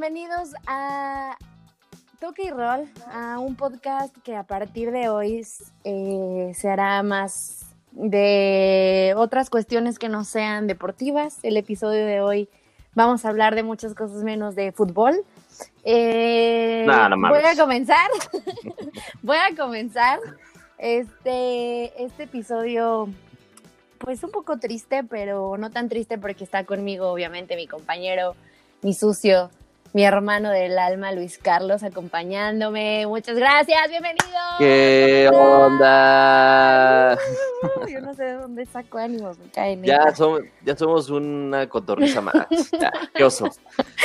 bienvenidos a Toque y Roll, a un podcast que a partir de hoy eh, se hará más de otras cuestiones que no sean deportivas. El episodio de hoy vamos a hablar de muchas cosas menos de fútbol. Eh, No, voy a comenzar. voy a comenzar este, este episodio, pues un poco triste, pero no tan triste porque está conmigo, obviamente, mi compañero, mi sucio, mi hermano del alma, Luis Carlos, acompañándome. Muchas gracias, bienvenido. ¿Qué onda? Yo no sé de dónde saco ánimos, me caen. Ya somos, ya somos una cotorriza más. Ya, qué oso.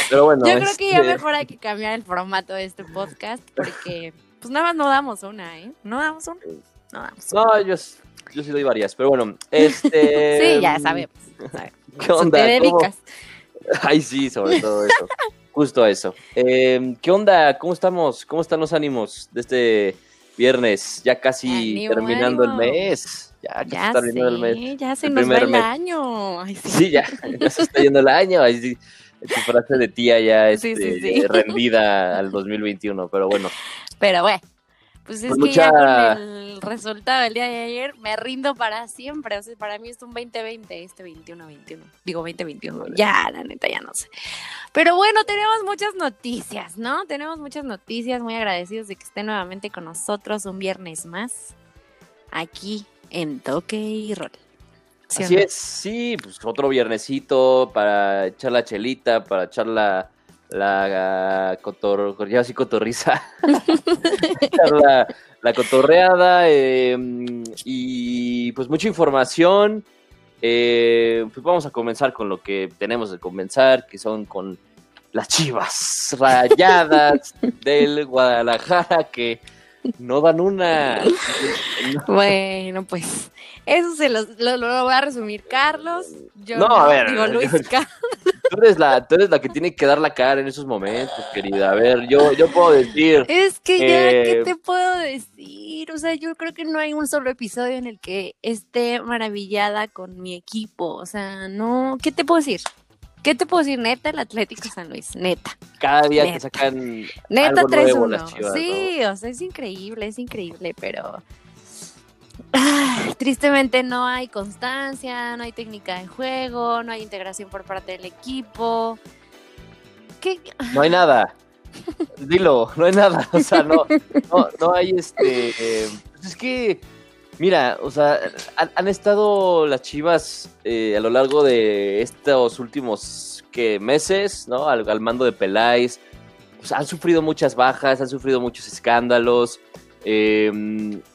Pero bueno. Yo creo que ya este, mejor hay que cambiar el formato de este podcast porque pues nada más no damos una, ¿eh? No damos una. No damos una. No, yo, yo sí doy varias, pero bueno. Este. Sí, ya sabemos. sabemos. ¿Qué onda? Te ¿Cómo- dedicas. Ay, sí, sobre todo eso. Justo eso. Eh, ¿Qué onda? ¿Cómo estamos? ¿Cómo están los ánimos de este viernes? Ya casi Ánimo, terminando ánimo. el mes. Ya casi Ya está terminando el mes. sé, ya se el nos va el mes. año. Ay, sí. Sí, ya, ya se está yendo el año. Ahí sí, tu frase de tía ya este, sí. rendida al 2021, pero bueno. Pero bueno, pues es Pues que mucha- ya con el resultado del día de ayer me rindo para siempre. O sea, para mí es un 2020, este 21-21. Digo 2021. Vale. Ya, la neta, ya no sé. Pero bueno, tenemos muchas noticias, ¿no? Tenemos muchas noticias. Muy agradecidos de que esté nuevamente con nosotros un viernes más. Aquí en Toque y Roll. ¿Sí o Así no? es, sí, pues otro viernesito para echar la chelita, para echar la, la cotor, ya sí cotorriza, la, la cotorreada eh, y pues mucha información. Eh, pues vamos a comenzar con lo que tenemos de comenzar, que son con las chivas rayadas del Guadalajara que no dan una. Bueno, pues eso se los, lo, lo va a resumir Carlos. Yo No, a ver, digo Luis yo- Carlos. Tú eres, la, tú eres la que tiene que dar la cara en esos momentos, querida. A ver, yo, yo puedo decir. Es que ya, ¿qué Eh, te puedo decir? O sea, yo creo que no hay un solo episodio en el que esté maravillada con mi equipo. O sea, no, ¿qué te puedo decir? ¿Qué te puedo decir? Neta, el Atlético San Luis, neta. Cada día Neta. te sacan. Neta Algo nuevo las 3-1. Chivas, Sí, o sea, es increíble, es increíble, pero tristemente no hay constancia, no hay técnica de juego, no hay integración por parte del equipo. ¿Qué? No hay nada. Dilo, no hay nada. O sea, no, no, no hay este. eh, pues es que, mira, o sea, han, han estado las chivas eh, a lo largo de estos últimos ¿qué, meses, ¿no? Al, al mando de Peláez. Pues han sufrido muchas bajas, han sufrido muchos escándalos. Eh,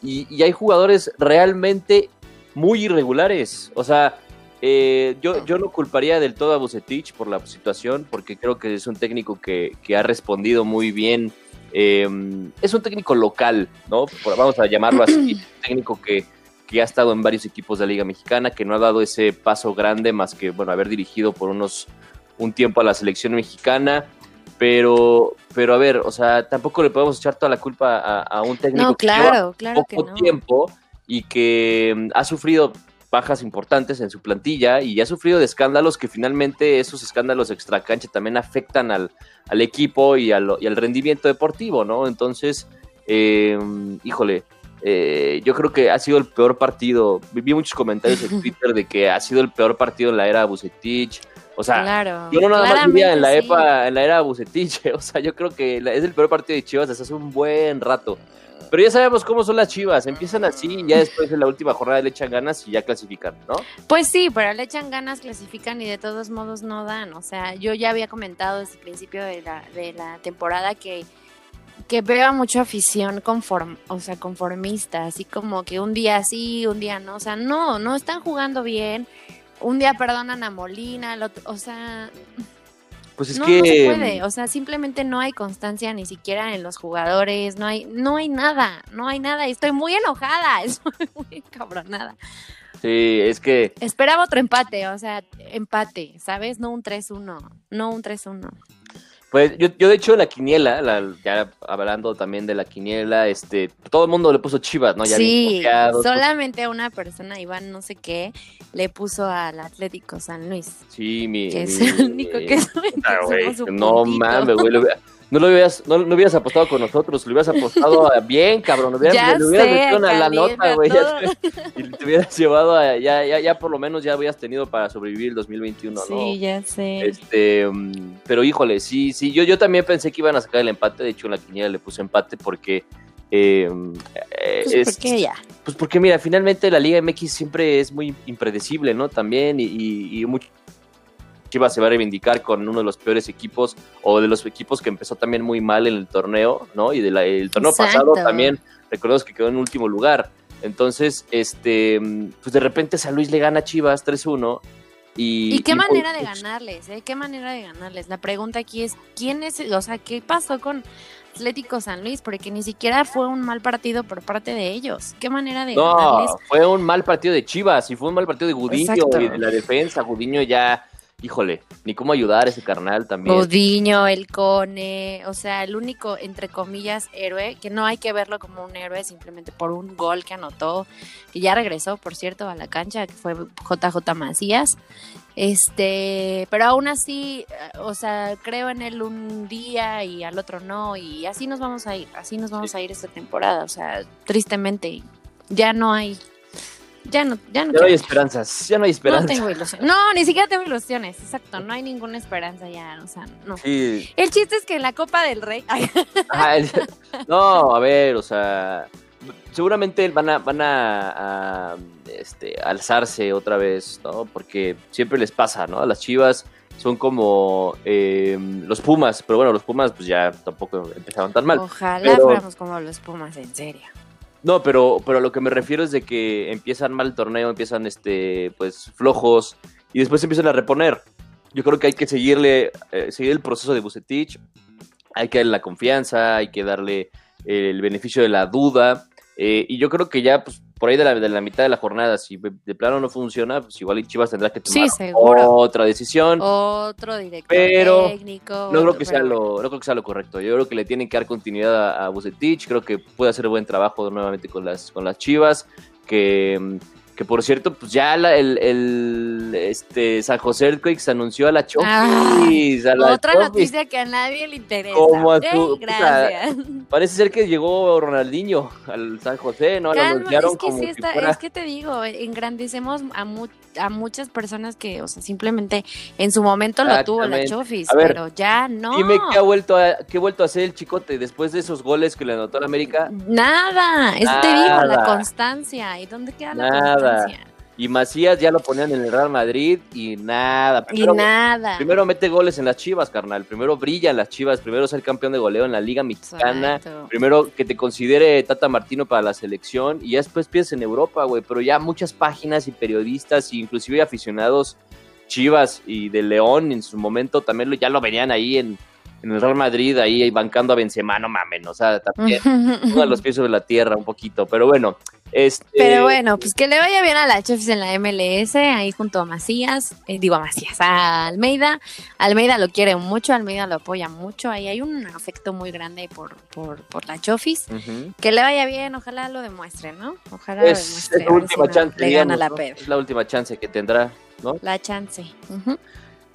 y, y hay jugadores realmente muy irregulares. O sea, eh, yo, yo no culparía del todo a Bucetich por la situación, porque creo que es un técnico que, que ha respondido muy bien. Eh, es un técnico local, ¿no? Vamos a llamarlo así. un técnico que, que ha estado en varios equipos de la Liga Mexicana, que no ha dado ese paso grande más que, bueno, haber dirigido por unos un tiempo a la selección mexicana. Pero, pero a ver, o sea, tampoco le podemos echar toda la culpa a, a un técnico No, que lleva claro, claro que poco no. tiempo y que mm, ha sufrido bajas importantes en su plantilla y ha sufrido de escándalos que finalmente esos escándalos extracancha también afectan al, al equipo y al, y al rendimiento deportivo, ¿no? Entonces, eh, híjole, eh, yo creo que ha sido el peor partido. Vi vi muchos comentarios en Twitter de que ha sido el peor partido en la era Bucetich. O sea, claro. yo no nada más diría en la, sí. epa, en la era Bucetich, o sea, yo creo que es el peor partido de Chivas desde hace un buen rato. Pero ya sabemos cómo son las Chivas, empiezan así y ya después en la última jornada le echan ganas y ya clasifican, ¿no? Pues sí, pero le echan ganas, clasifican y de todos modos no dan. O sea, yo ya había comentado desde el principio de la, de la temporada que, que veo mucha afición conform, o sea, conformista, así como que un día sí, un día no. O sea, no, no están jugando bien. Un día perdonan a Molina, el otro, o sea, Pues es no, que no se puede. O sea, simplemente no hay constancia ni siquiera en los jugadores, no hay, no hay nada, no hay nada. Estoy muy enojada, estoy muy cabronada. sí, es que Esperaba otro empate, o sea, empate, ¿sabes? No un 3-1, no un 3-1. Pues yo, yo de hecho la quiniela, la- ya hablando también de la quiniela, este, todo el mundo le puso Chivas, ¿no? Ya sí, confiados, solamente a una persona, Iván no sé qué, le puso al Atlético San Luis, Sí, mi. que es el único que no mames, güey. No lo hubieras, no, no hubieras apostado con nosotros, lo hubieras apostado a- bien, cabrón. Lo hubieras, Ya le hubieras sé, metido una- la nota, güey. Y te hubieras llevado a. Ya, ya, ya por lo menos ya habías tenido para sobrevivir el 2021, Sí, ¿no? ya sé. Este, mm, pero híjole, sí, sí, yo, yo también pensé que iban a sacar el empate, de hecho en la quiniela le puse empate porque eh, eh, Pues, es- ¿por qué ya? pues porque mira, finalmente la Liga MX siempre es muy impredecible, ¿no? También y, y, y mucho Chivas se va a reivindicar con uno de los peores equipos o de los equipos que empezó también muy mal en el torneo, ¿no? Y del torneo Exacto. pasado también, recordemos que quedó en último lugar. Entonces, este, pues de repente San Luis le gana a Chivas 3-1 y... ¿Y qué y, manera de ganarles? Eh? ¿Qué manera de ganarles? La pregunta aquí es, ¿quién es, o sea, qué pasó con Atlético San Luis? Porque ni siquiera fue un mal partido por parte de ellos. ¿Qué manera de No, ganarles? fue un mal partido de Chivas y fue un mal partido de Gudiño Exacto. y de la defensa. Gudiño ya, híjole, ni cómo ayudar a ese carnal también. Godiño, el Cone, o sea, el único, entre comillas, héroe, que no hay que verlo como un héroe simplemente por un gol que anotó, que ya regresó, por cierto, a la cancha, que fue JJ Macías. Este, pero aún así, eh, o sea, creo en él un día y al otro no, y así nos vamos a ir, así nos vamos a ir esta temporada, o sea, tristemente, ya no hay, ya no, ya no, Ya no hay esperanzas, ya no hay no esperanza. tengo ilusiones. No, ni siquiera tengo ilusiones, exacto, no hay ninguna esperanza ya, o sea, no. Sí, El chiste es que en la Copa del Rey. Ay, no, a ver, o sea, seguramente van a, van a, a, este, alzarse otra vez, ¿no? Porque siempre les pasa, ¿no? Las Chivas son como eh, los Pumas, pero bueno, los Pumas pues ya tampoco empezaron tan mal. Ojalá pero- fuéramos como los Pumas, en serio. No, pero, pero a lo que me refiero es de que empiezan mal el torneo, empiezan este, pues, flojos, y después se empiezan a reponer. Yo creo que hay que seguirle, eh, seguir el proceso de Bucetich, hay que darle la confianza, hay que darle el beneficio de la duda, eh, y yo creo que ya, pues, por ahí de la, de la mitad de la jornada, si de plano no funciona, pues igual Chivas tendrá que tomar otra decisión. Otro director Pero técnico. No creo, que sea lo, no creo que sea lo correcto. Yo creo que le tienen que dar continuidad a, a Bucetich. Creo que puede hacer buen trabajo nuevamente con las, con las Chivas. Que, mm, que por cierto, pues ya la- el, el, este, San José Earthquakes anunció a la Chofis. a la Otra Chofis. noticia que a nadie le interesa. Como a Ey, tu- gracias. Parece ser que llegó Ronaldinho al San José, ¿no? Lo Calma, anunciaron es que como sí fuera- es que te digo, engrandecemos a, mu- a muchas personas que, o sea, simplemente en su momento lo tuvo la. Chofis, ver, pero ya no. Dime qué ha vuelto a, qué ha vuelto a hacer el chicote después de esos goles que le anotó a la América. Nada, eso te digo, la constancia. ¿Y dónde queda la Nada. constancia? Y Macías ya lo ponían en el Real Madrid y nada. Y Primero, nada. Primero mete goles en las Chivas, carnal. Primero brilla en las Chivas. Primero ser campeón de goleo en la Liga Mexicana. Exacto. Primero que te considere Tata Martino para la selección. Y ya después piensas en Europa, güey. Pero ya muchas páginas y periodistas, e inclusive aficionados Chivas y de León en su momento también lo, ya lo venían ahí en, en el Real Madrid, ahí bancando a Benzema. No mamen, o sea, también pongan los pies sobre la tierra un poquito. Pero bueno, este. Pero bueno, pues que le vaya bien a la Chefs en la MLS, ahí junto a Macías, eh, digo a Macías, a Almeida. Almeida lo quiere mucho, Almeida lo apoya mucho, ahí hay un afecto muy grande por, por, por la Chofis. Que le vaya bien, ojalá lo demuestre, ¿no? Ojalá Es, lo demuestre. es la última si no chance, le gana digamos, la ¿no? PED. Es la última chance que tendrá, ¿no? La chance.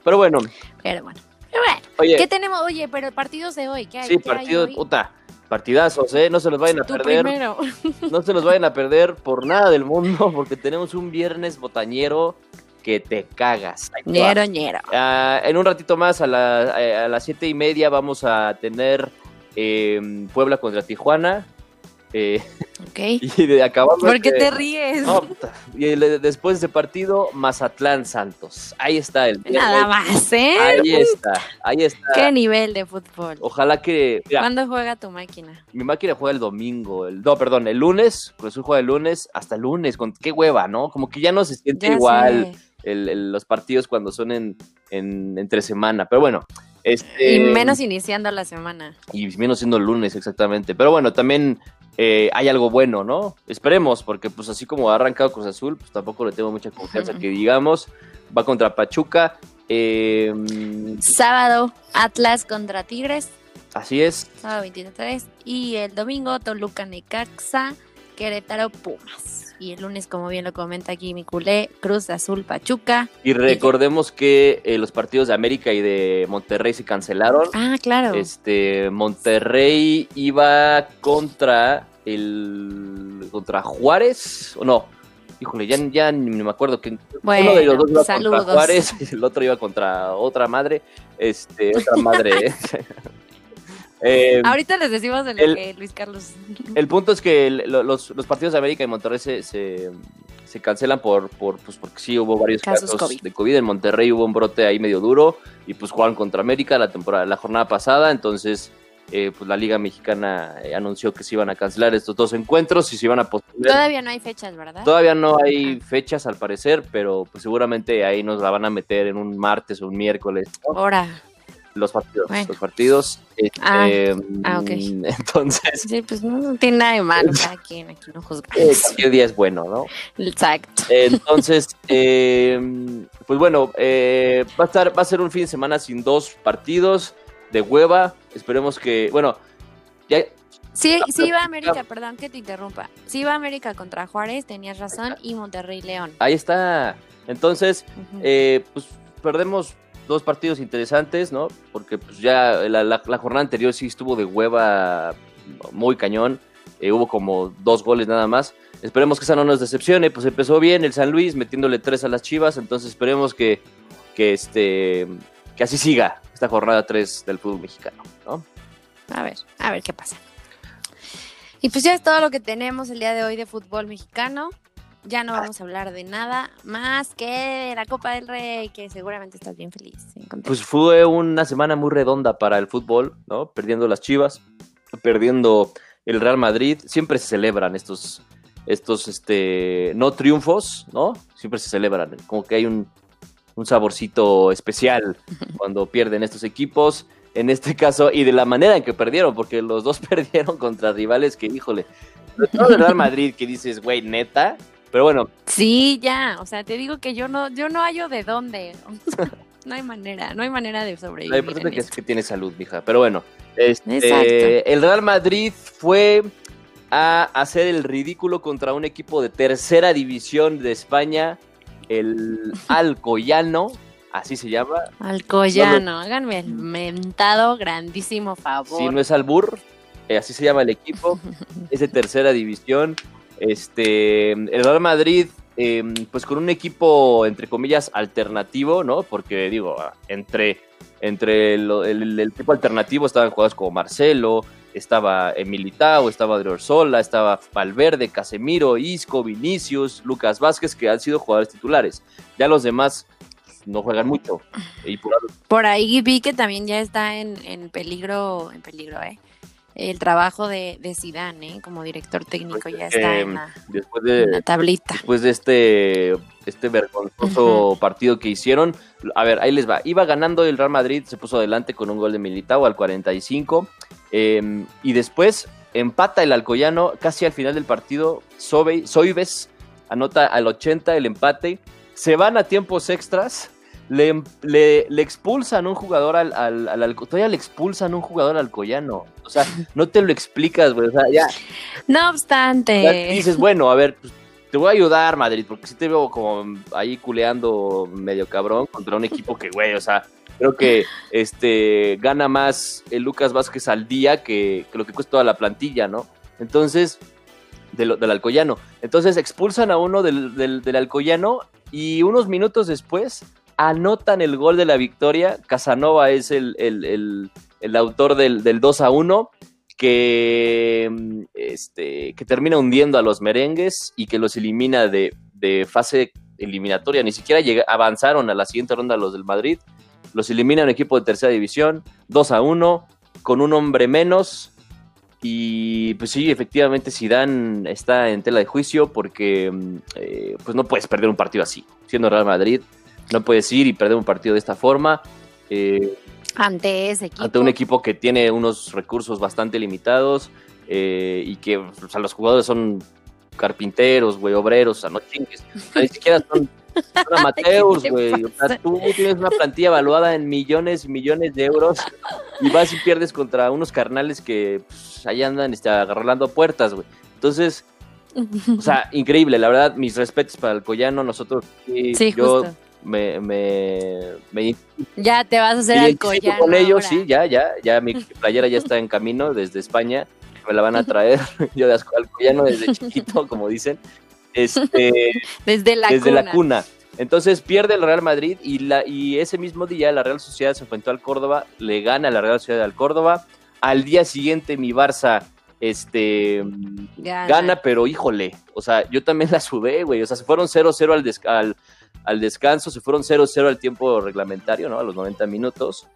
Pero bueno, Pero bueno. Pero bueno, oye, ¿qué tenemos? Oye, pero partidos de hoy, ¿qué hay? sí, ¿Qué hay hoy? puta, partidazos, ¿eh? No se los vayan a Tú perder. primero. No se los vayan a perder por nada del mundo, porque tenemos un viernes botañero que te cagas. Ñero, ñero. Ah, en un ratito más, a, la- a las siete y media, vamos a tener eh, Puebla contra Tijuana. eh, Ok. y de, acabamos. ¿Por qué de- te ríes? No, y el- después de ese partido, Mazatlán Santos. Ahí está el. Nada más, ¿eh? Ahí está, ahí está. ¿Qué nivel de fútbol? Ojalá que. mira, ¿Cuándo juega tu máquina? mi máquina juega el domingo. El, no, perdón, el lunes. Cruz Azul juega el lunes hasta el lunes. Con, qué hueva, ¿no? Como que ya no se siente Ya igual sé. el- el- los partidos cuando son en, en- entre semana. Pero bueno. Este, Y menos iniciando la semana. Y menos siendo el lunes, exactamente. Pero bueno, también eh, hay algo bueno, ¿no? Esperemos, porque pues así como ha arrancado Cruz Azul, pues tampoco le tengo mucha confianza que digamos. Va contra Pachuca. Eh, Sábado, Atlas contra Tigres, así es. sábado 23. Y el domingo, Toluca Necaxa, Querétaro Pumas. Y el lunes, como bien lo comenta aquí mi culé, Cruz Azul Pachuca. Y recordemos que eh, los partidos de América y de Monterrey se cancelaron. Ah, claro. Este Monterrey iba contra el contra Juárez o no. Híjole, ya, ya ni me acuerdo que Bueno, uno de los dos iba saludos. contra Juárez y el otro iba contra otra madre, este, otra madre. ¿eh? Ahorita les decimos de lo el- que Luis Carlos. el punto es que el- los, los partidos de América y Monterrey se, se, se cancelan por, por pues porque sí hubo varios Casos casos, COVID. de COVID. En Monterrey hubo un brote ahí medio duro y pues jugaron contra América la temporada, la jornada pasada. Entonces, eh, pues la Liga Mexicana eh, anunció que se iban a cancelar estos dos encuentros y se iban a posponer. Todavía no hay fechas, ¿verdad? Todavía no hay fechas al parecer, pero pues seguramente ahí nos la van a meter en un martes o un miércoles. ¿no? Ahora. Los partidos, Bueno. los partidos. Ah, este, ah, ok. Entonces, Sí, pues no, no tiene nada de malo. Cada quien aquí no eh, juzgamos. cualquier día es bueno, ¿no? Exacto. Entonces, eh, pues bueno, eh, va a estar, va a ser un fin de semana sin dos partidos de hueva. Esperemos que, bueno, ya, Sí, sí iba pero- América, perdón que te interrumpa. Sí iba América contra Juárez, tenías razón, y Monterrey León. ahí está. Entonces, eh, pues perdemos dos partidos interesantes, ¿no? Porque pues ya la, la- jornada anterior sí estuvo de hueva muy cañón. Eh, hubo como dos goles nada más. Esperemos que esa no nos decepcione. Pues empezó bien el San Luis metiéndole tres a las Chivas. Entonces esperemos que, que, este, que así siga esta jornada 3 del fútbol mexicano, ¿no? A ver, a ver qué pasa. Y pues ya es todo lo que tenemos el día de hoy de fútbol mexicano. Ya no vamos a hablar de nada más que de la Copa del Rey, que seguramente estás bien feliz. Pues fue una semana muy redonda para el fútbol, ¿no? Perdiendo las Chivas, perdiendo el Real Madrid. Siempre se celebran estos, estos, este, no triunfos, ¿no? Siempre se celebran. Como que hay un, un saborcito especial cuando pierden estos equipos. En este caso, y de la manera en que perdieron, porque los dos perdieron contra rivales que, híjole, todo el Real Madrid, que dices, güey, neta. Pero bueno, Sí, ya, o sea, te digo que yo no, yo no hallo de dónde. no hay manera, no hay manera de Lo sobrevivir. importante en que es que tiene salud, mija. Pero bueno, este, Exacto. el Real Madrid fue a hacer el ridículo contra un equipo de tercera división de España, el Alcoyano, así se llama. Alcoyano, háganme el mentado grandísimo favor. Si no es Albur, eh, así se llama el equipo, es de tercera división. Este, el Real Madrid, eh, pues con un equipo, entre comillas, alternativo, ¿no? Porque digo, entre, entre lo- el, equipo alternativo estaban jugadores como Marcelo, estaba Militao, estaba Driosola, estaba Valverde, Casemiro, Isco, Vinicius, Lucas Vázquez, que han sido jugadores titulares. Ya los demás no juegan mucho. Por Por ahí vi que también ya está en, en peligro, en peligro, ¿eh? El trabajo de, de Zidane, ¿eh? Como director técnico ya está en la, después en la tablita. después de este, este vergonzoso partido que hicieron, a ver, ahí les va. Iba ganando el Real Madrid, se puso adelante con un gol de Militao al 45. eh, y después empata el Alcoyano casi al final del partido. Sobe- Soibes anota al 80 el empate. Se van a tiempos extras. Le, le- le expulsan un jugador al, al, al Alco- Todavía le expulsan un jugador al Alcoyano. O sea, no te lo explicas, güey. O sea, ya, No obstante, dices, bueno, a ver, pues, te voy a ayudar, Madrid, porque sí te veo como ahí culeando medio cabrón contra un equipo que, güey, o sea, creo que este gana más el Lucas Vázquez al día que, que lo que cuesta toda la plantilla, ¿no? Entonces, de lo- del Alcoyano. Entonces expulsan a uno del, del, del Alcoyano y unos minutos después anotan el gol de la victoria. Casanova es el, el, el- autor del, del 2 a 1 que, este, que termina hundiendo a los merengues y que los elimina de, de fase eliminatoria. Ni siquiera avanzaron a la siguiente ronda los del Madrid. Los elimina un equipo de tercera división, 2 a 1, con un hombre menos. Y pues sí, efectivamente Zidane está en tela de juicio porque mm, eh, pues no puedes perder un partido así. Siendo Real Madrid, no puedes ir y perder un partido de esta forma. Eh, ante ese equipo. ante un equipo que tiene unos recursos bastante limitados eh, y que o sea, los jugadores son carpinteros, güey, obreros, o sea, no chingues. Ni siquiera son Son amateurs, güey. O sea, tú tienes una plantilla evaluada en millones y millones de euros y vas y pierdes contra unos carnales que pues, ahí andan este, agarrando puertas, güey. Entonces, o sea, increíble, la verdad, mis respetos para el Collano, nosotros, sí, yo justo. Me, me, me Ya te vas a hacer al con ellos, ahora. sí, ya, ya, ya mi playera ya está en camino desde España, me la van a traer, yo de Alcoyano desde chiquito, como dicen, este, Desde la desde cuna. la cuna. Entonces pierde el Real Madrid y, la, y ese mismo día la Real Sociedad se enfrentó al Córdoba, le gana la Real Sociedad al Córdoba. Al día siguiente mi Barça este, Gana. gana, pero híjole, o sea, yo también la sudé, güey. O sea, se fueron 0-0 al, al, al descanso, se fueron 0-0 al tiempo reglamentario, ¿no? A los 90 minutos.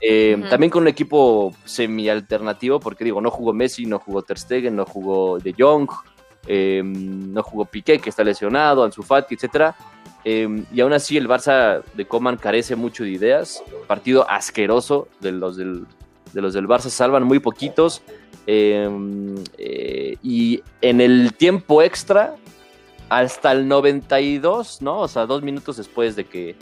Eh. También con un equipo semi-alternativo, porque digo, no jugó Messi, no jugó Ter Stegen, no jugó De Jong, eh, no jugó Piqué, que está lesionado, Ansu Fati, etcétera. Eh, y aún así el Barça de Coman carece mucho de ideas. Partido asqueroso de los del, de los del Barça, salvan muy poquitos. Eh, eh, y en el tiempo extra, hasta el 92, ¿no? O sea, dos minutos después de que,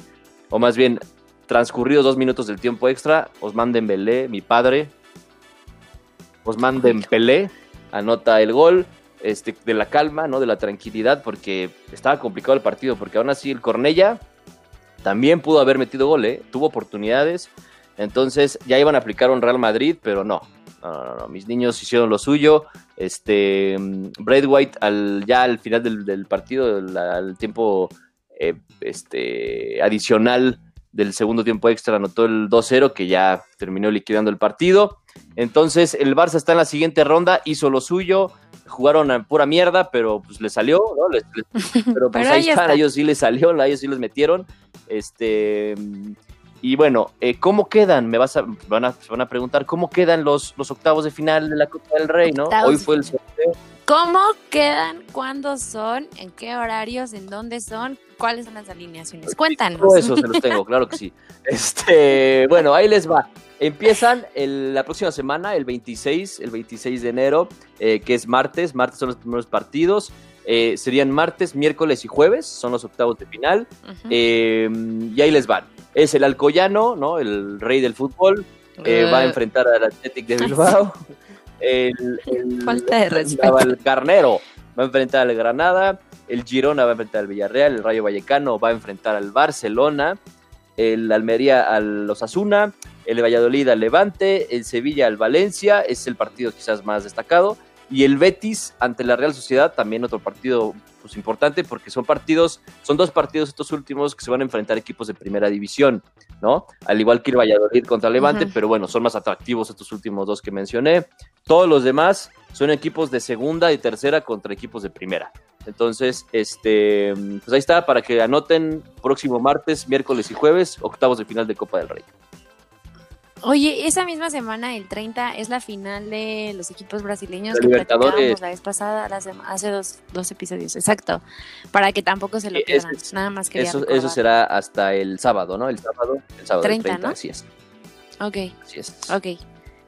o más bien, transcurridos dos minutos del tiempo extra, Osman Dembélé, mi padre, Osman Dembélé, anota el gol este, de la calma, ¿no? De la tranquilidad, porque estaba complicado el partido, porque aún así el Cornella también pudo haber metido gol, ¿eh? Tuvo oportunidades, entonces ya iban a aplicar un Real Madrid, pero no. No, no, no, no. mis niños hicieron lo suyo. Este, Brad White al, ya al final del, del partido, al, al tiempo eh, este, adicional del segundo tiempo extra, anotó el 2-0 que ya terminó liquidando el partido. Entonces el Barça está en la siguiente ronda, hizo lo suyo, jugaron a pura mierda, pero pues le salió, ¿no? Les- les- pero pues Pero ahí ahí están, está. a ellos sí les salió, a ellos sí les metieron. Este, y bueno, eh, ¿cómo quedan? Me vas a, van a, se van a preguntar, ¿cómo quedan los, los octavos de final de la Copa del Rey, no? Octavos Hoy fue el sorteo. ¿Cómo quedan? ¿Cuándo son? ¿En qué horarios? ¿En dónde son? ¿Cuáles son las alineaciones? Cuéntanos. Todo eso se los tengo, claro que sí. Este, bueno, ahí les va. Empiezan el- la próxima semana, el 26, el 26 de enero, eh, que es martes. Martes son los primeros partidos. Eh, serían martes, miércoles y jueves, son los octavos de final. Eh, y ahí les van. Es el Alcoyano, ¿no? El rey del fútbol. eh, va a Eh, enfrentar al Athletic de Bilbao. El, el- Falta de respeto. el Carnero va a enfrentar al Granada. El Girona va a enfrentar al Villarreal. El Rayo Vallecano va a enfrentar al Barcelona. El Almería al Osasuna. El Valladolid al Levante. El Sevilla al Valencia. Es el partido quizás más destacado. Y el Betis ante la Real Sociedad, también otro partido pues, importante porque son partidos, son dos partidos estos últimos que se van a enfrentar equipos de primera división, ¿no? Al igual que el Valladolid contra Levante, pero bueno, son más atractivos estos últimos dos que mencioné. Todos los demás son equipos de segunda y tercera contra equipos de primera. Entonces, este, pues ahí está, para que anoten próximo martes, miércoles y jueves, octavos de final de Copa del Rey. Oye, esa misma semana, el 30, es la final de los equipos brasileños que platicábamos la vez pasada, la hace dos, dos episodios, exacto. Para que tampoco se lo pierdan. es- Nada más quería Eso, recordar. eso será hasta el sábado, ¿no? El sábado, el sábado 30, 30, ¿no? así es. Ok, Así es. ok.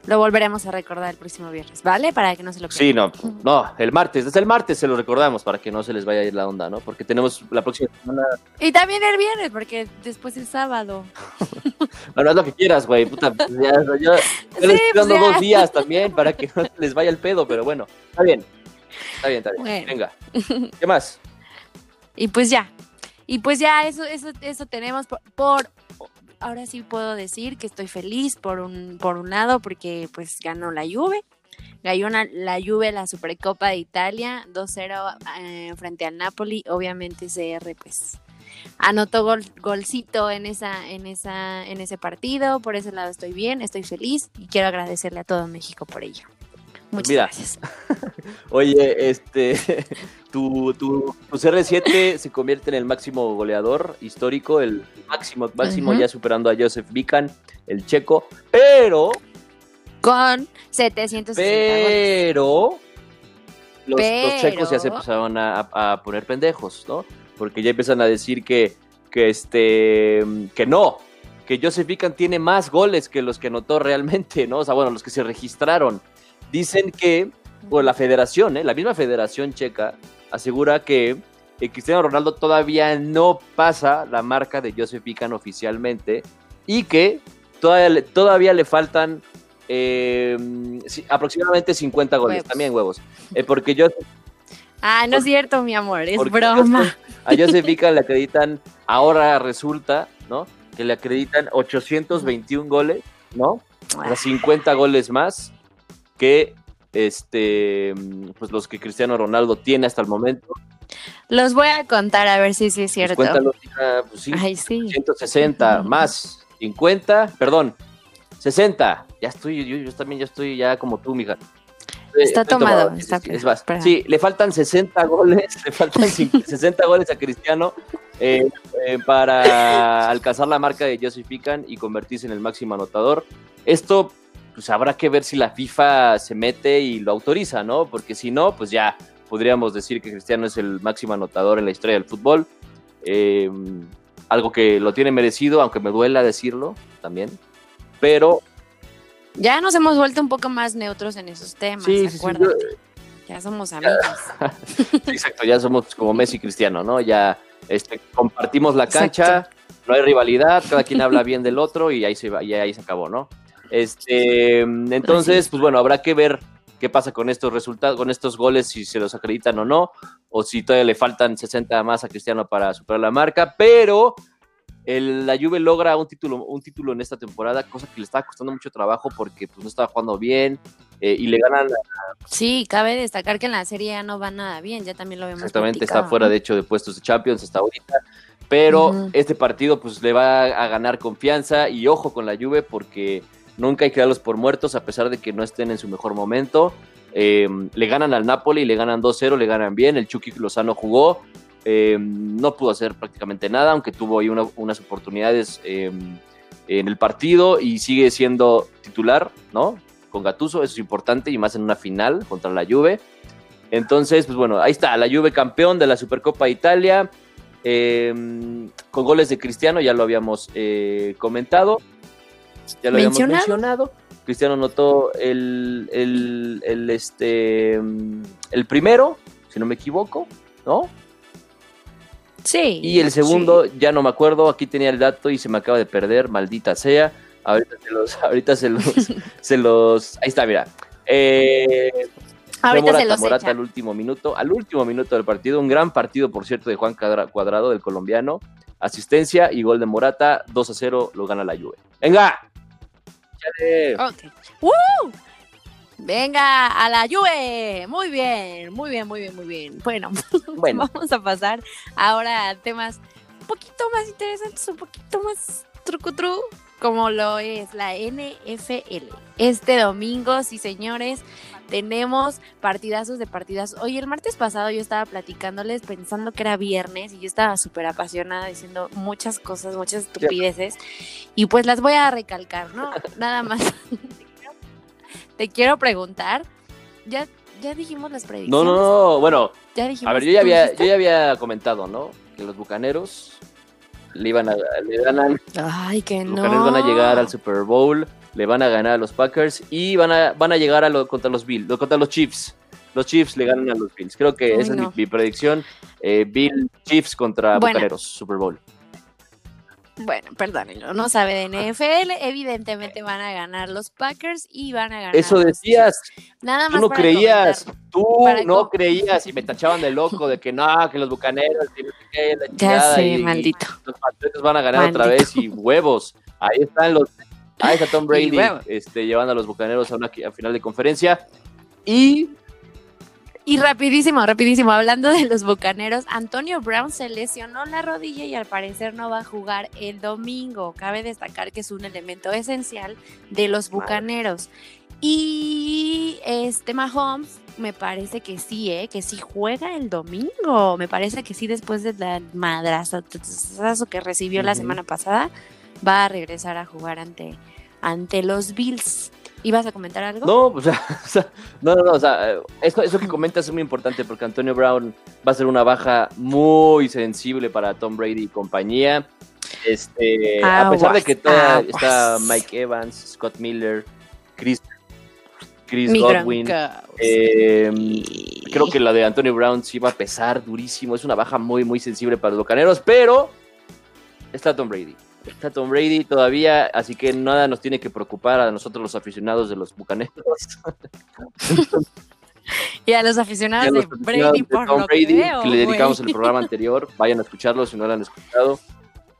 Lo volveremos a recordar el próximo viernes, ¿vale? Para que no se lo Sí, pierdan. no, no, el martes, desde el martes se lo recordamos para que no se les vaya a ir la onda, ¿no? Porque tenemos la próxima semana. Y también el viernes, porque después es sábado. Bueno, haz lo que quieras, güey, puta. pues Ya, Sí, les estoy pues dando ya. dos días también para que no les vaya el pedo, pero bueno, está bien. Está bien, está bien. Bueno. Venga. ¿Qué más? Y pues ya. Y pues ya, eso, eso, eso tenemos por, por- ahora sí puedo decir que estoy feliz por un, por un lado, porque pues ganó la Juve. Ganó la Juve la Supercopa de Italia, 2-0 eh, frente al Napoli. Obviamente CR pues anotó gol, golcito en esa, en esa, en ese partido. Por ese lado estoy bien, estoy feliz y quiero agradecerle a todo México por ello. Muchas Mira. gracias. Oye, este, tu, tu, tu CR7 se convierte en el máximo goleador histórico, el máximo, máximo ya superando a Joseph Bican, el checo, pero, Con 760 goles. pero, los, los checos ya se Pero- empezaron a, a poner pendejos, ¿no? Porque ya empiezan a decir que, que este, que no, que Joseph Bican tiene más goles que los que anotó realmente, ¿no? O sea, bueno, los que se registraron. Dicen que, bueno, la federación, ¿eh? la misma federación checa, asegura que eh, Cristiano Ronaldo todavía no pasa la marca de Joseph Pican oficialmente y que todavía, le- todavía le faltan eh, aproximadamente 50 goles, Huevos. también huevos, Eh, porque yo Ah, no es cierto, mi amor, es broma. a Joseph Pican le acreditan, ahora resulta, ¿no? Que le acreditan 821 goles, ¿no? O sea, 50 goles más que este pues los que Cristiano Ronaldo tiene hasta el momento. Los voy a contar a ver si sí es Pues cierto. cuéntalos, hija, pues sí, Ay, sí. 160 más 50, perdón, 60. Ya estoy, yo, yo también ya estoy ya como tú, mija. Está Estoy tomado, es- está es- es. Sí, le faltan 60 goles, le faltan cin- 60 goles a Cristiano eh, eh, para alcanzar la marca de Joseph Pican y convertirse en el máximo anotador. Esto, pues habrá que ver si la FIFA se mete y lo autoriza, ¿no? Porque si no, pues ya podríamos decir que Cristiano es el máximo anotador en la historia del fútbol. Eh, algo que lo tiene merecido, aunque me duela decirlo también. Pero Ya nos hemos vuelto un poco más neutros en esos temas, sí, sí, yo- Ya somos amigos. Exacto, ya somos como Messi y Cristiano, ¿no? Ya este, compartimos la cancha, no hay rivalidad, cada quien habla bien del otro y ahí se y ahí se acabó, ¿no? Este, entonces, es. pues bueno, habrá que ver qué pasa con estos resultados, con estos goles, si se los acreditan o no, o si todavía le faltan 60 más a Cristiano para superar la marca, pero el- la Juve logra un título, un título en esta temporada, cosa que le estaba costando mucho trabajo porque pues no estaba jugando bien eh, y le ganan Sí, cabe destacar que en la serie ya no va nada bien, ya también lo vemos. Exactamente, está fuera de hecho de puestos de Champions hasta ahorita. Pero este partido pues le va a ganar confianza y ojo con la Juve porque nunca hay que darlos por muertos a pesar de que no estén en su mejor momento. Eh, le ganan al Napoli, le ganan 2-0, le ganan bien. El Chucky Lozano jugó, eh, no pudo hacer prácticamente nada, aunque tuvo ahí una- unas oportunidades eh, en el partido y sigue siendo titular, ¿no? Con Gatuso, eso es importante y más en una final contra la Juve. Entonces, pues bueno, ahí está, la Juve campeón de la Supercopa de Italia, eh, con goles de Cristiano, ya lo habíamos eh, comentado, ya lo habíamos ¿Mencionado? mencionado. Cristiano notó el, el, el, este, el primero, si no me equivoco, ¿no? Sí. Y el segundo, ya no me acuerdo, aquí tenía el dato y se me acaba de perder, maldita sea. Ahorita se los, ahorita se los, se los, ahí está, mira. Eh. Ahorita Morata, se los Morata echa. al último minuto, al último minuto del partido, un gran partido, por cierto, de Juan Cuadra- Cuadrado, del colombiano. Asistencia y gol de Morata, 2 a 0, lo gana la Juve. ¡Venga! Chale. Ok. ¡Woo! Venga, a la Juve. Muy bien, muy bien, muy bien, muy bien. Bueno, Bueno, vamos a pasar ahora a temas un poquito más interesantes, un poquito más trucutru, como lo es la NFL. Este domingo, sí señores, tenemos partidazos de partidazos. Hoy el martes pasado yo estaba platicándoles pensando que era viernes y yo estaba súper apasionada diciendo muchas cosas, muchas estupideces y pues las voy a recalcar, ¿no? Nada más. Te quiero preguntar, ya, ya dijimos las no, predicciones. no, no, bueno, Ya dijimos. a ver, yo ya ¿tú había, yo ya había comentado, ¿no? Que los bucaneros le iban a, le ganan, Ay, que los no. bucaneros van a llegar al Super Bowl, le van a ganar a los Packers y van a, van a llegar a lo, contra los Bills, contra los Chiefs. Los Chiefs le ganan a los Bills. Creo que Uy, esa es no. mi, mi predicción. Eh, Bill Chiefs contra Bueno. Bucaneros, Super Bowl. Bueno, perdónenlo, no sabe de NFL. Evidentemente van a ganar los Packers y van a ganar. Eso decías. Nada tú más no para creías, comentar. tú Para no creías y me tachaban de loco de que no, que los Bucaneros, no la Ya sé, y- y maldito. los Patriotas van a ganar otra vez y huevos. Ahí están los, está Tom Brady huevos. este, llevando a los Bucaneros a una a final de conferencia y Y rapidísimo, rapidísimo, hablando de los bucaneros, Antonio Brown se lesionó la rodilla y al parecer no va a jugar el domingo. Cabe destacar que es un elemento esencial de los bucaneros. Y este Mahomes, me parece que sí, ¿eh? que sí juega el domingo. Me parece que sí, después de la madrazo que recibió la semana pasada, va a regresar a jugar ante, ante los Bills. ¿Ibas a comentar algo? No, o sea, o sea, no, no, no, o sea, eso, eso que comentas es muy importante porque Antonio Brown va a ser una baja muy sensible para Tom Brady y compañía. Este, a pesar de que toda, Aguas, está. Mike Evans, Scott Miller, Chris, Chris Godwin, eh, creo que la de Antonio Brown sí va a pesar durísimo. Es una baja muy, muy sensible para los Bucaneros, pero está Tom Brady. Está Tom Brady todavía, así que nada nos tiene que preocupar a nosotros los aficionados de los Bucaneros. y a los aficionados, de, Brady, por Tom Brady, que, le dedicamos el programa anterior. Vayan a escucharlo si no lo han escuchado.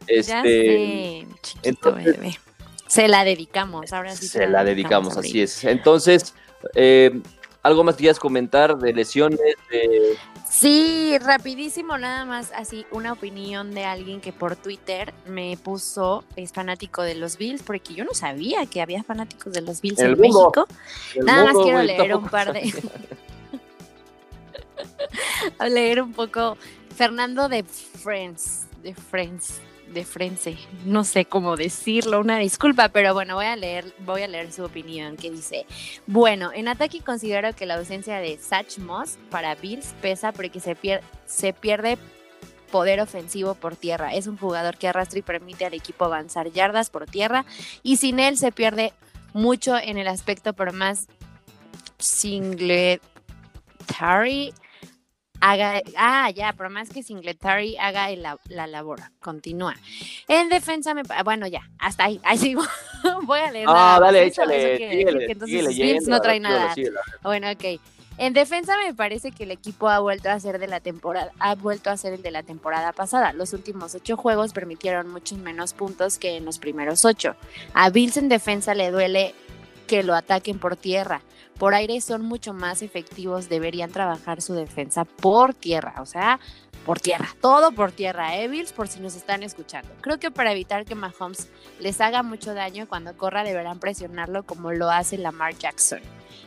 Este, bebé. Se la dedicamos, ahora sí. Se, la, dedicamos, así es. Entonces, eh, ¿algo más quieras comentar de lesiones? De... Sí, rapidísimo, nada más así una opinión de alguien que por Twitter me puso, es fanático de los Bills, porque yo no sabía que había fanáticos de los Bills en México. Nada más quiero leer un par de... leer un poco Fernando de Friends, de Friends, de Frense, no sé cómo decirlo, una disculpa, pero bueno, voy a leer, voy a leer su opinión que dice, bueno, en ataque considero que la ausencia de Satch Moss para Bills pesa porque se, se pierde poder ofensivo por tierra. Es un jugador que arrastra y permite al equipo avanzar yardas por tierra y sin él se pierde mucho en el aspecto por más Singletary haga, ah, ya, pero más que Singletary haga la labor. Continúa. En defensa, me, bueno, ya, hasta ahí, ahí sigo. Voy a leer. Ah, dale, échale. que, entonces no trae nada. Bueno, ok. En defensa me parece que el equipo ha vuelto a ser de la temporada, ha vuelto a ser el de la temporada pasada. Los últimos ocho juegos permitieron muchos menos puntos que en los primeros ocho. A Bills en defensa le duele que lo ataquen por tierra por aire son mucho más efectivos, deberían trabajar su defensa por tierra, o sea, por tierra, todo por tierra, Evils, por si nos están escuchando. Creo que para evitar que Mahomes les haga mucho daño cuando corra, deberán presionarlo como lo hace Lamar Jackson.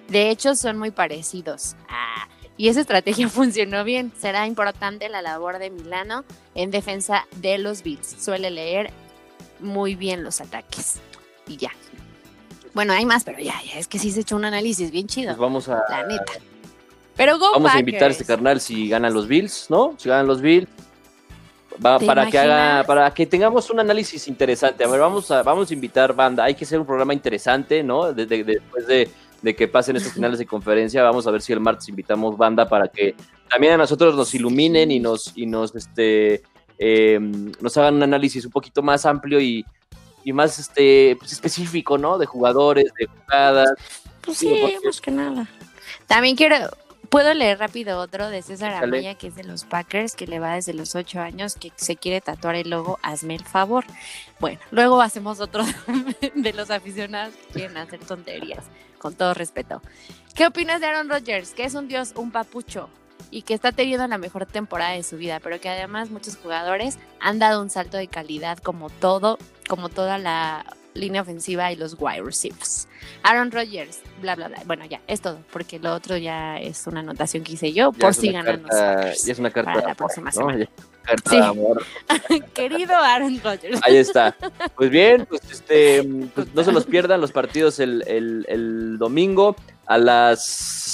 De hecho, son muy parecidos. Ah, y esa estrategia funcionó bien. Será importante la labor de Milano en defensa de los Bills. Suele leer muy bien los ataques. Y ya, bueno, hay más, pero ya, ya, es que sí se echó un análisis bien chido. Pues vamos a. La neta. Pero go Vamos a invitar a este carnal si ganan los Bills, ¿no? Si ganan los Bills. Va, para que haga, para que tengamos un análisis interesante. A ver, vamos a, vamos a invitar banda. Hay que hacer un programa interesante, ¿no? después de, que pasen estos finales de conferencia, vamos a ver si el martes invitamos banda para que también a nosotros nos iluminen y nos, y nos, este, em, nos hagan un análisis un poquito más amplio y, y más este pues, específico, ¿no? De jugadores, de jugadas. Pues sí, más que nada. También quiero, puedo leer rápido otro de César Amaya, que es de los Packers, que le va desde los ocho años, que se quiere tatuar el logo, hazme el favor. Bueno, luego hacemos otro de los aficionados que quieren hacer tonterías, con todo respeto. ¿Qué opinas de Aaron Rodgers? Que es un dios, un papucho y que está teniendo la mejor temporada de su vida, pero que además muchos jugadores han dado un salto de calidad como todo, como toda la línea ofensiva y los wide receivers. Aaron Rodgers, bla, bla, bla. Bueno, ya, es todo, porque lo otro ya es una anotación que hice yo, por si ganan los es una carta para la próxima semana. Querido Aaron Rodgers. Ahí está. Pues bien, pues este, pues no se los pierdan los partidos el, el, el domingo a las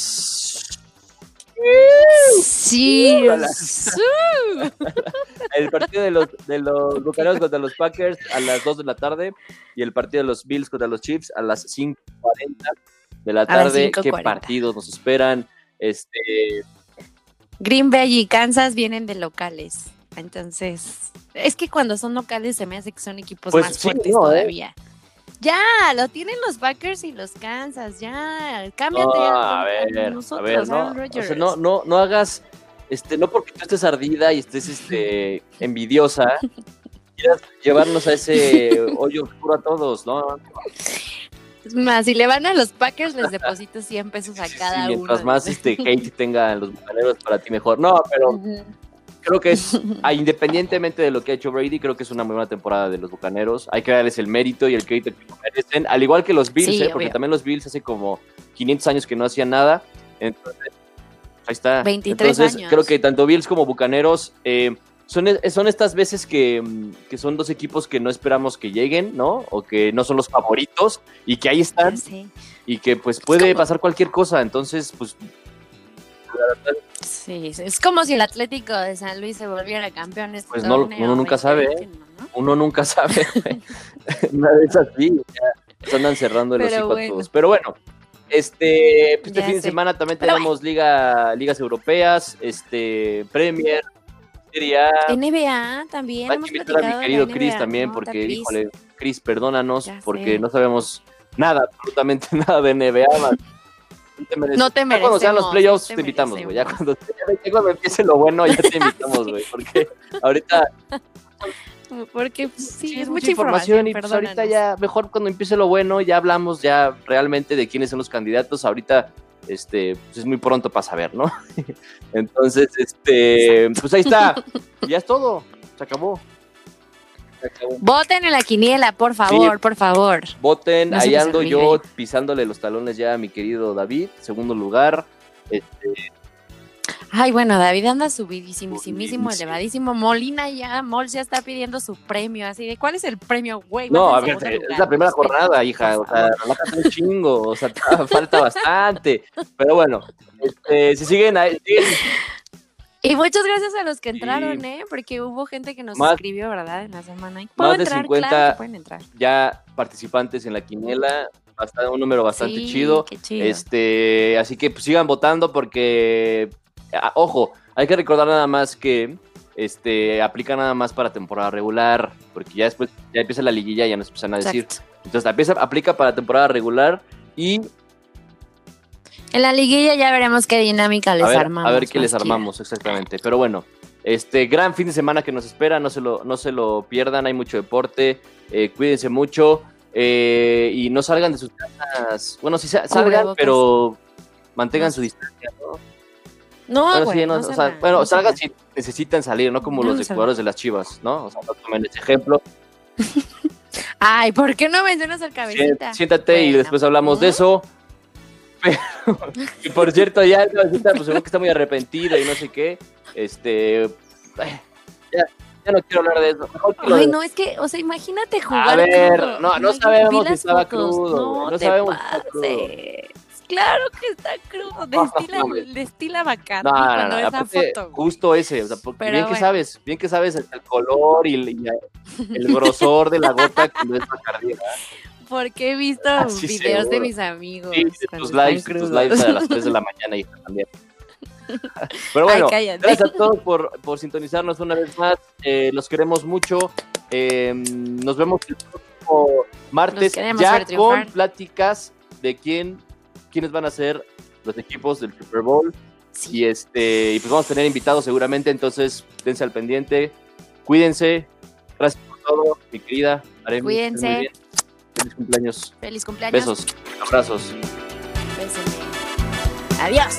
Sí. el partido de los, de los Bucaneros contra los Packers a las 2 de la tarde y el partido de los Bills contra los Chiefs a las 5.40 de la tarde. ¿Qué partidos nos esperan? Este. Green Bay y Kansas vienen de locales. Entonces, es que cuando son locales se me hace que son equipos pues más fuertes ¿eh? todavía. Ya, lo tienen los Packers y los Kansas, ya, cámbiate no, a, ver, nosotros, a ver, no, no, no, no hagas, este, no porque tú estés ardida y estés este, envidiosa, quieras llevarnos a ese hoyo oscuro a todos, ¿no? Es más, si le van a los Packers, les deposito 100 pesos a cada uno. Mientras más este hate tengan los bucaneros, para ti mejor. No, pero creo que es, independientemente de lo que ha hecho Brady, creo que es una muy buena temporada de los Bucaneros. Hay que darles el mérito y el crédito que merecen, al igual que los Bills, ¿eh? porque también los Bills hace como 500 años que no hacían nada. Entonces, ahí está. 23 Entonces, creo que tanto Bills como Bucaneros eh, son, son estas veces que, que, son dos equipos que no esperamos que lleguen, ¿no? O que no son los favoritos y que ahí están. Y que pues puede pasar cualquier cosa. Entonces, pues Sí, es como si el Atlético de San Luis se volviera campeón. Este pues no, uno nunca sabe, ¿eh? Uno nunca sabe. Una vez así, ya andan cerrando el hocico a todos. Pero bueno, este, pues, este Ya fin de semana también Pero tenemos liga, ligas europeas, este, Premier, Serie A. NBA también. Hemos a mi querido Chris también, ¿no? porque, híjole, Chris, perdónanos, Ya porque sé. no sabemos nada, absolutamente nada de NBA. man. No te mereces. No te Ya Cuando sean los playoffs, no te te invitamos, güey. Ya cuando, ya cuando empiece lo bueno, ya te invitamos, güey. Porque ahorita Porque pues, sí, es mucha información. información y pues ahorita ya, mejor cuando empiece lo bueno, ya hablamos ya realmente de quiénes son los candidatos. Ahorita, este, pues es muy pronto para saber, ¿no? Entonces, este, pues ahí está. Ya es todo. Se acabó. Voten en la quiniela, por favor, por favor. Voten, No ahí ando yo pisándole los talones ya a mi querido David, segundo lugar. Este, Ay, bueno, David anda subidísimo, Subidísimo. elevadísimo. Molina ya, Mols ya está pidiendo su premio, así de, ¿cuál es el premio, güey? no, a ver, es lugar, la primera jornada, hija, o sea, relájate un chingo, o sea, falta bastante. Pero bueno, este, si siguen ahí, siguen Y muchas gracias a los que Sí. entraron, ¿eh? Porque hubo gente que nos Más- escribió, ¿verdad? En la semana. ¿Puedo más de entrar? 50 Claro pueden entrar. ya participantes en la quiniela, bastante, un número bastante Sí, chido. Qué chido. Este, así que pues, sigan votando porque, ojo, hay que recordar nada más que este aplica nada más para temporada regular, porque ya después ya empieza la liguilla, ya nos empiezan a decir. Exacto. Entonces empieza, aplica para temporada regular y En la liguilla ya veremos qué dinámica les a ver, armamos. a ver qué les armamos exactamente. Pero bueno, este gran fin de semana que nos espera, no se lo, no se lo pierdan, hay mucho deporte, eh, cuídense mucho eh, y no salgan de sus casas. Bueno, sí sa- salgan, pero mantengan su distancia, ¿no? No, Bueno, güey, sí, no, no o sea, bueno, no salgan si necesitan salir, no como los jugadores de las Chivas, ¿no? O sea, no tomen ese ejemplo. Ay, ¿por qué no mencionas al cabecita? Siéntate, siéntate y Bueno, después hablamos de eso. Pero, y por cierto, ya pues que está muy arrepentido y no sé qué. Este. Ya, ya no quiero hablar de eso. Que Ay, no, es que, o sea, imagínate jugar. A ver, crudo. no, no sabemos si estaba fotos. crudo, No, no te sabemos pases. Claro que está crudo. No, Destila, mames. destila Bacardi No, no, no, esa foto. justo ese, o sea, bien que sabes, bien que sabes el, color y, el- grosor de la gota cuando es Bacardi, ¿verdad? Porque he visto Ah, videos de mis amigos. Sí, de tus lives, de tus lives a las 3 de la mañana, hija, también. Pero bueno, gracias a todos por, por sintonizarnos una vez más. eh, los queremos mucho. eh, nos vemos el próximo martes ya con pláticas de quién, quiénes van a ser los equipos del Super Bowl. Sí. Y este, y pues vamos a tener invitados seguramente, entonces dense al pendiente, cuídense, gracias por todo, mi querida estés Cuídense. Feliz cumpleaños, Feliz cumpleaños. besos, abrazos. Bésenme. Adiós.